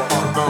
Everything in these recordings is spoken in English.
were unknown.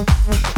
Mm-hmm.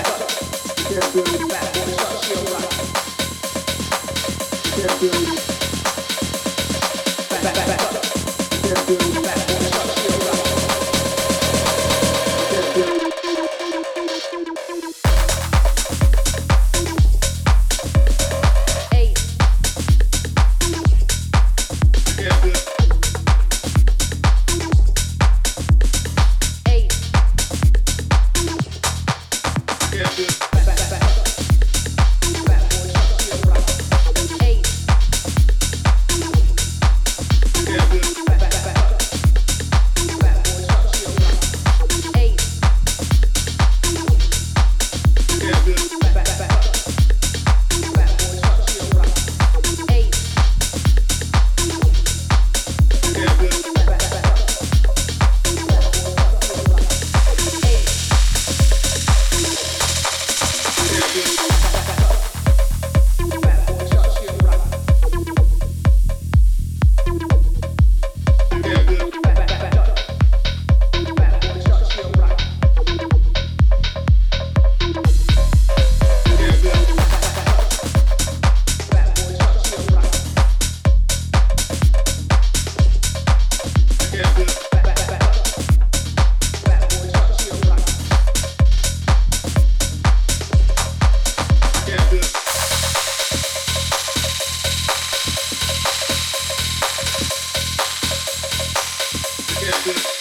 Thank you.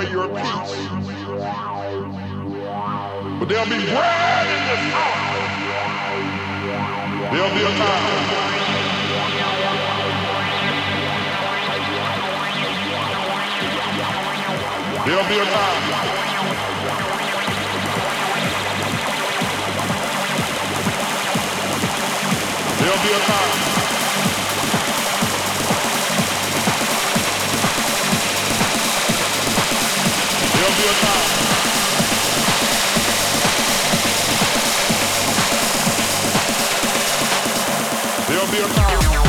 away your peace. But there'll be bread in this storm. There'll be a time. There'll be a time. There'll be a time. There'll be a time.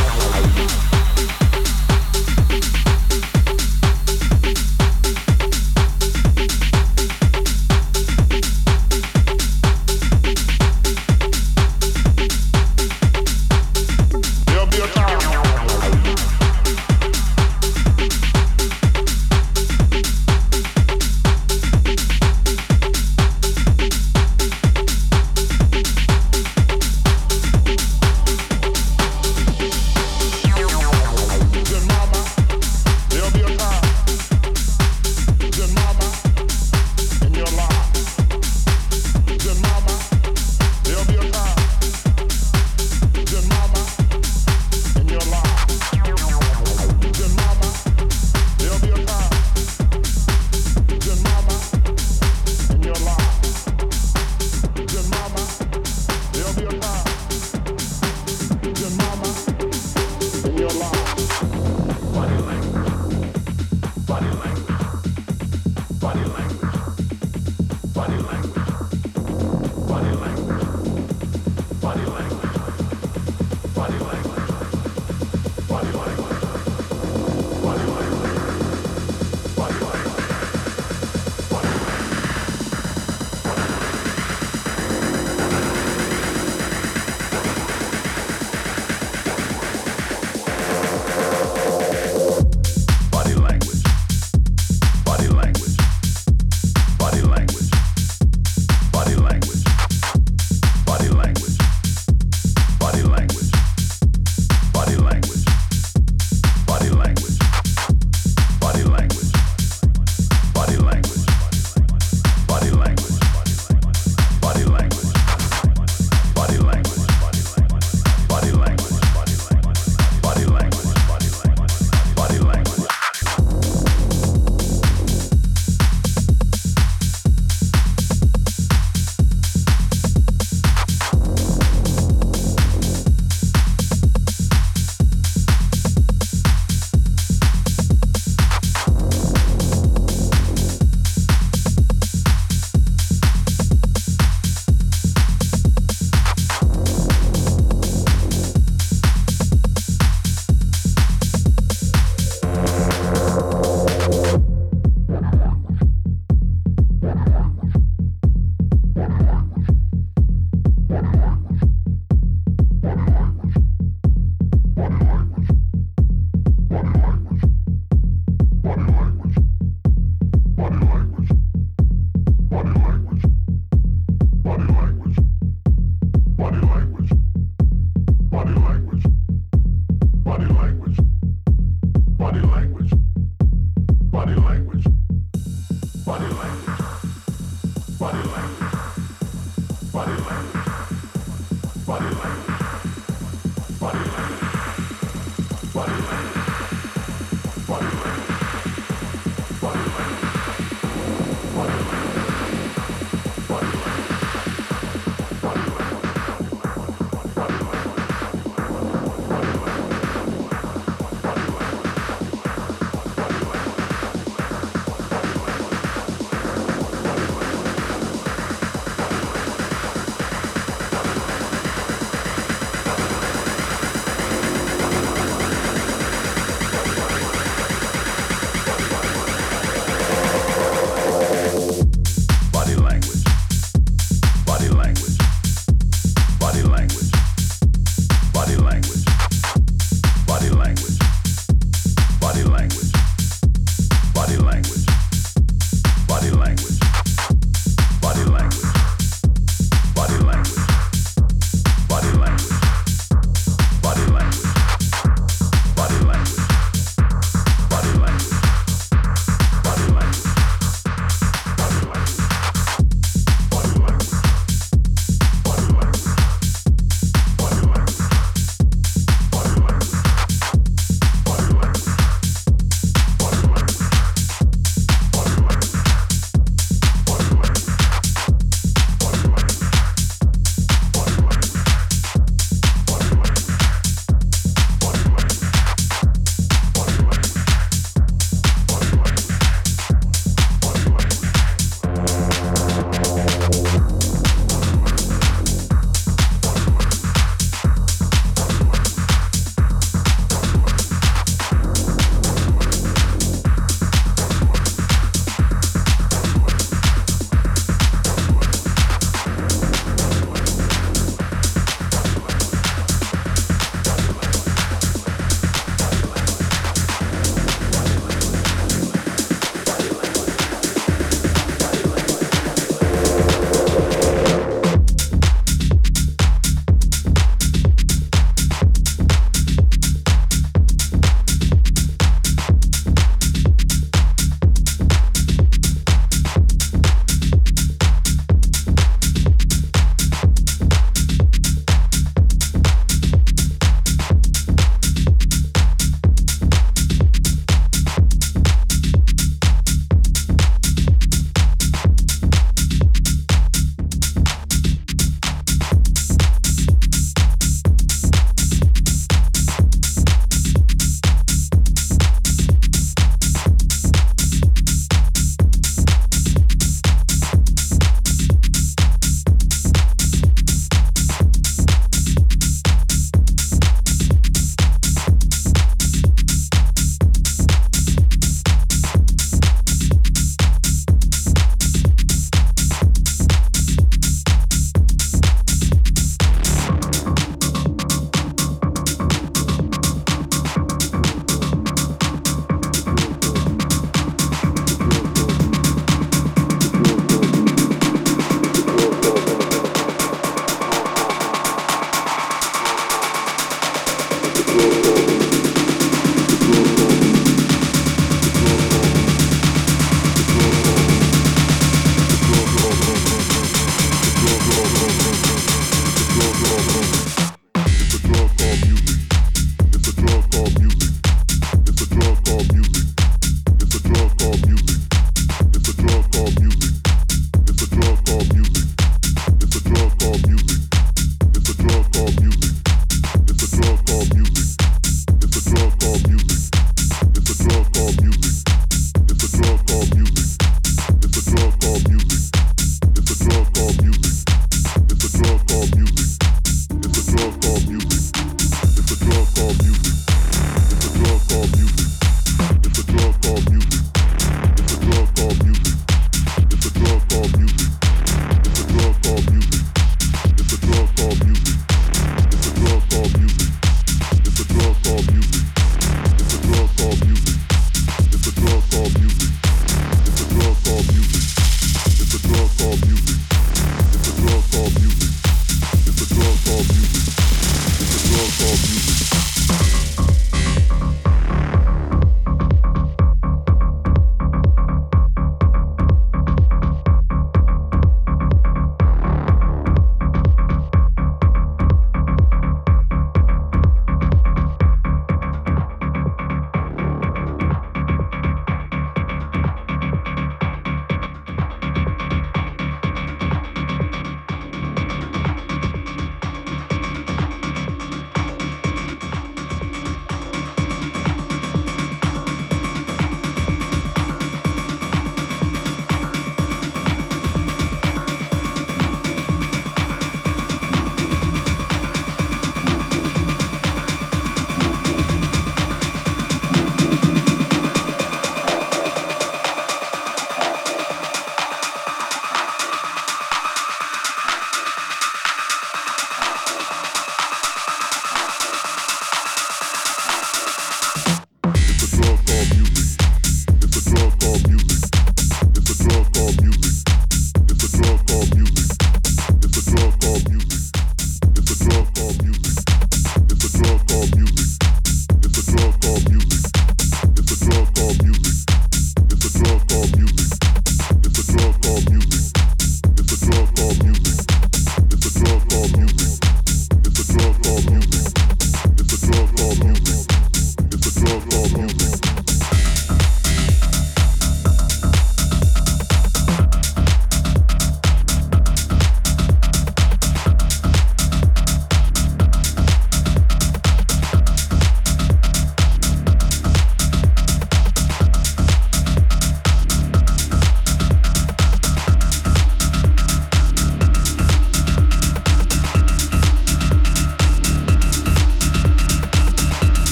我々 Body language. Body language. Body language.